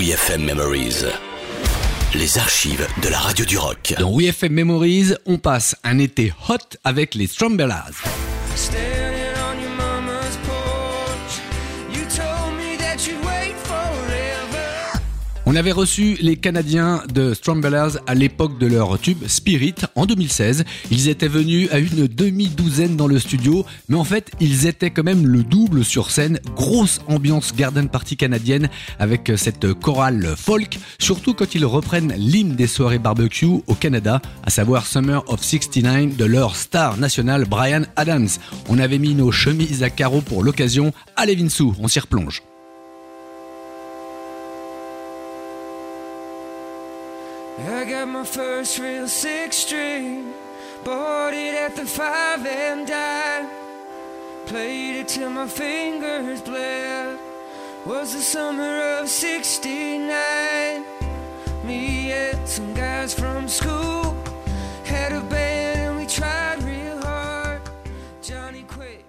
WeFM Memories. Les archives de la radio du rock. Dans WeFM Memories, on passe un été hot avec les Strawberries. On avait reçu les Canadiens de Strawberries à l'époque de leur tube Spirit en 2016. Ils étaient venus à une demi-douzaine dans le studio, mais en fait, ils étaient quand même le double sur scène. Grosse ambiance garden party canadienne avec cette chorale folk, surtout quand ils reprennent l'hymne des soirées barbecue au Canada, à savoir Summer of 69 de leur star national Brian Adams. On avait mis nos chemises à carreaux pour l'occasion. Allez Vinsou, on s'y replonge. I got my first real six string, bought it at the five and dime. Played it till my fingers bled. Was the summer of '69. Me and some guys from school had a band and we tried real hard. Johnny quit.